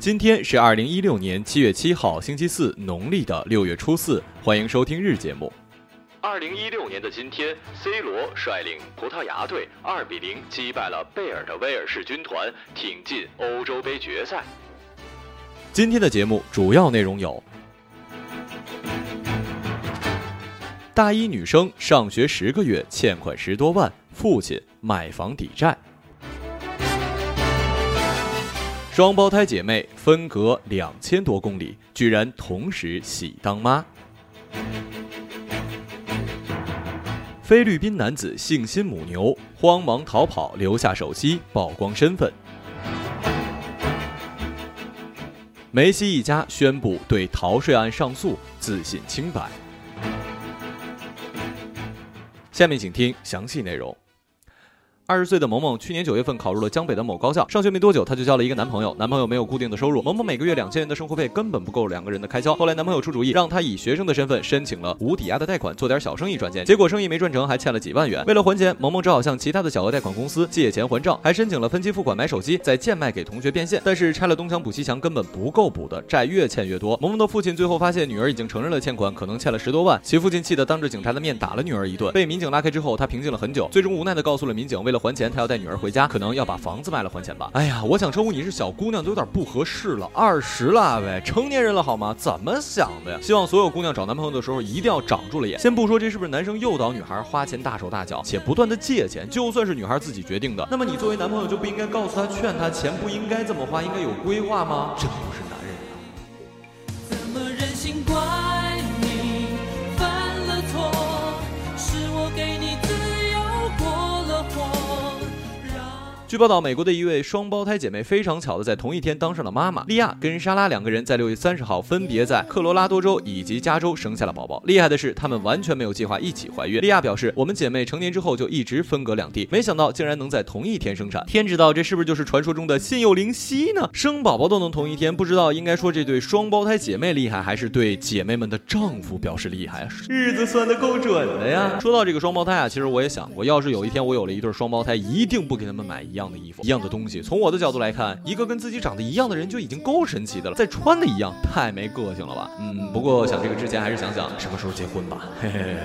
今天是二零一六年七月七号，星期四，农历的六月初四。欢迎收听日节目。二零一六年的今天，C 罗率领葡萄牙队二比零击败了贝尔的威尔士军团，挺进欧洲杯决赛。今天的节目主要内容有：大一女生上学十个月欠款十多万，父亲买房抵债；双胞胎姐妹分隔两千多公里，居然同时喜当妈。菲律宾男子性侵母牛，慌忙逃跑，留下手机曝光身份。梅西一家宣布对逃税案上诉，自信清白。下面请听详细内容。二十岁的萌萌去年九月份考入了江北的某高校，上学没多久，她就交了一个男朋友。男朋友没有固定的收入，萌萌每个月两千元的生活费根本不够两个人的开销。后来男朋友出主意，让她以学生的身份申请了无抵押的贷款，做点小生意赚钱。结果生意没赚成，还欠了几万元。为了还钱，萌萌只好向其他的小额贷款公司借钱还账，还申请了分期付款买手机，再贱卖给同学变现。但是拆了东墙补西墙根本不够补的，债越欠越多。萌萌的父亲最后发现女儿已经承认了欠款，可能欠了十多万。其父亲气得当着警察的面打了女儿一顿，被民警拉开之后，他平静了很久，最终无奈的告诉了民警，为了还钱，他要带女儿。回家可能要把房子卖了还钱吧。哎呀，我想称呼你是小姑娘都有点不合适了，二十了呗，成年人了好吗？怎么想的呀？希望所有姑娘找男朋友的时候一定要长住了眼。先不说这是不是男生诱导女孩花钱大手大脚，且不断的借钱，就算是女孩自己决定的，那么你作为男朋友就不应该告诉她劝她钱不应该这么花，应该有规划吗？真不是男人啊！怎么忍心怪？据报道，美国的一位双胞胎姐妹非常巧的在同一天当上了妈妈。莉亚跟莎拉两个人在六月三十号分别在科罗拉多州以及加州生下了宝宝。厉害的是，他们完全没有计划一起怀孕。莉亚表示：“我们姐妹成年之后就一直分隔两地，没想到竟然能在同一天生产。天知道这是不是就是传说中的心有灵犀呢？生宝宝都能同一天，不知道应该说这对双胞胎姐妹厉害，还是对姐妹们的丈夫表示厉害啊？日子算得够准的呀！说到这个双胞胎啊，其实我也想过，要是有一天我有了一对双胞胎，一定不给他们买一样。”样的衣服，一样的东西。从我的角度来看，一个跟自己长得一样的人就已经够神奇的了，再穿的一样，太没个性了吧？嗯，不过想这个之前，还是想想什么时候结婚吧。嘿嘿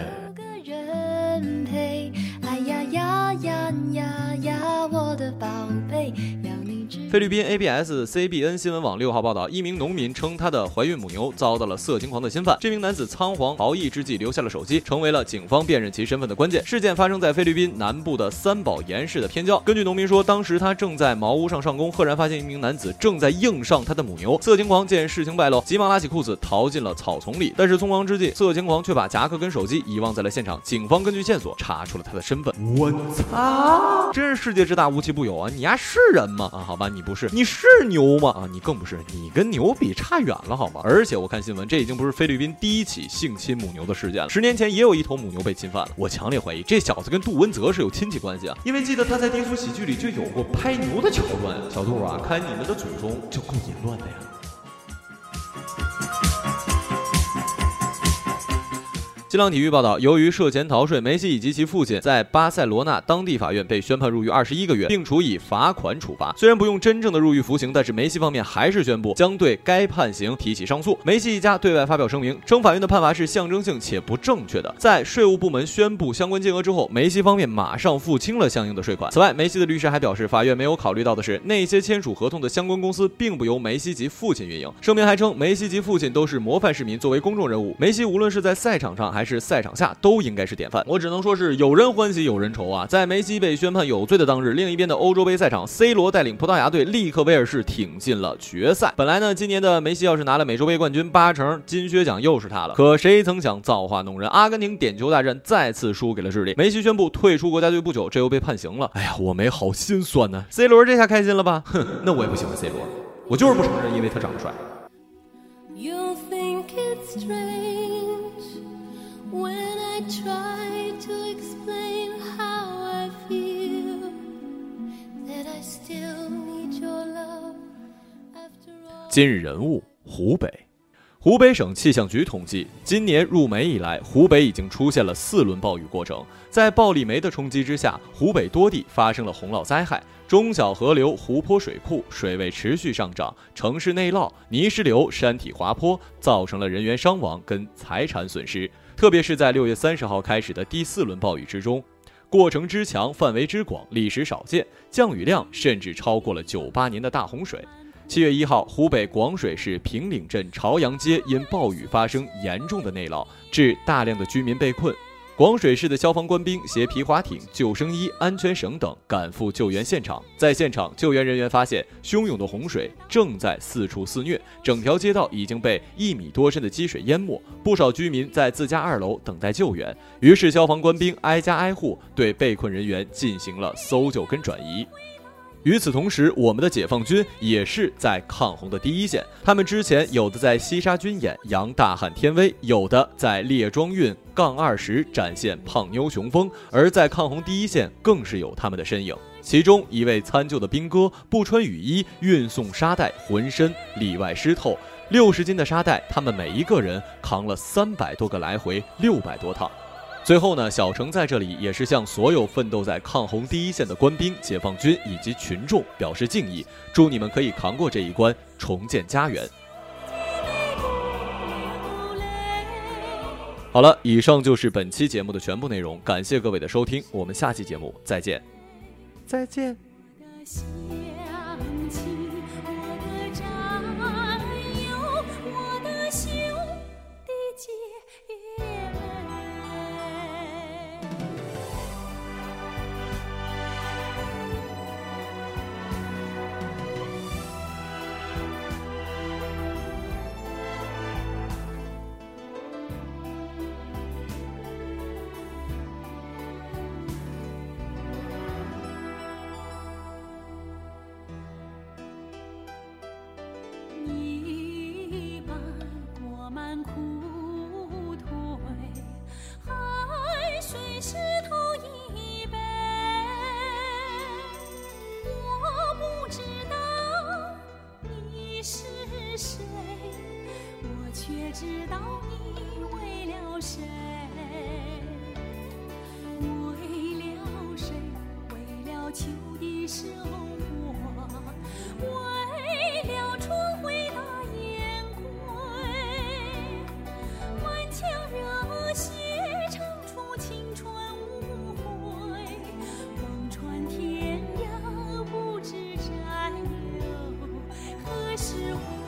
菲律宾 ABS CBN 新闻网六号报道，一名农民称他的怀孕母牛遭到了色情狂的侵犯。这名男子仓皇逃逸之际留下了手机，成为了警方辨认其身份的关键。事件发生在菲律宾南部的三宝岩市的偏郊。根据农民说，当时他正在茅屋上上工，赫然发现一名男子正在硬上他的母牛。色情狂见事情败露，急忙拉起裤子逃进了草丛里。但是匆忙之际，色情狂却把夹克跟手机遗忘在了现场。警方根据线索查出了他的身份。我操！真是世界之大无奇不有啊！你丫是人吗？啊，好吧，你。你不是，你是牛吗？啊，你更不是，你跟牛比差远了，好吗？而且我看新闻，这已经不是菲律宾第一起性侵母牛的事件了。十年前也有一头母牛被侵犯了。我强烈怀疑这小子跟杜文泽是有亲戚关系啊，因为记得他在低俗喜剧里就有过拍牛的桥段。小杜啊，看你们的祖宗就够淫乱的呀。新浪体育报道，由于涉嫌逃税，梅西以及其父亲在巴塞罗那当地法院被宣判入狱二十一个月，并处以罚款处罚。虽然不用真正的入狱服刑，但是梅西方面还是宣布将对该判刑提起上诉。梅西一家对外发表声明，称法院的判罚是象征性且不正确的。在税务部门宣布相关金额之后，梅西方面马上付清了相应的税款。此外，梅西的律师还表示，法院没有考虑到的是，那些签署合同的相关公司并不由梅西及父亲运营。声明还称，梅西及父亲都是模范市民，作为公众人物，梅西无论是在赛场上还还是赛场下都应该是典范。我只能说是有人欢喜有人愁啊！在梅西被宣判有罪的当日，另一边的欧洲杯赛场，C 罗带领葡萄牙队力克威尔士，挺进了决赛。本来呢，今年的梅西要是拿了美洲杯冠军，八成金靴奖又是他了。可谁曾想造化弄人，阿根廷点球大战再次输给了智利。梅西宣布退出国家队不久，这又被判刑了。哎呀，我没好心酸呢。C 罗这下开心了吧？哼，那我也不喜欢 C 罗。我就是不承认，因为他长得帅。今日人物：湖北。湖北省气象局统计，今年入梅以来，湖北已经出现了四轮暴雨过程。在暴力梅的冲击之下，湖北多地发生了洪涝灾害，中小河流、湖泊、水库水位持续上涨，城市内涝、泥石流、山体滑坡，造成了人员伤亡跟财产损失。特别是在六月三十号开始的第四轮暴雨之中，过程之强、范围之广，历史少见，降雨量甚至超过了九八年的大洪水。七月一号，湖北广水市平岭镇朝阳街因暴雨发生严重的内涝，致大量的居民被困。广水市的消防官兵携皮划艇、救生衣、安全绳等赶赴救援现场。在现场，救援人员发现汹涌的洪水正在四处肆虐，整条街道已经被一米多深的积水淹没，不少居民在自家二楼等待救援。于是，消防官兵挨家挨户对被困人员进行了搜救跟转移。与此同时，我们的解放军也是在抗洪的第一线。他们之前有的在西沙军演扬大汉天威，有的在列装运杠二十展现胖妞雄风，而在抗洪第一线更是有他们的身影。其中一位参救的兵哥不穿雨衣运送沙袋，浑身里外湿透，六十斤的沙袋，他们每一个人扛了三百多个来回，六百多趟。最后呢，小程在这里也是向所有奋斗在抗洪第一线的官兵、解放军以及群众表示敬意，祝你们可以扛过这一关，重建家园。好了，以上就是本期节目的全部内容，感谢各位的收听，我们下期节目再见，再见。知道你为了谁为了谁为了秋的收获为了春回大雁归满腔热血唱出青春无悔望穿天涯不知战友何时回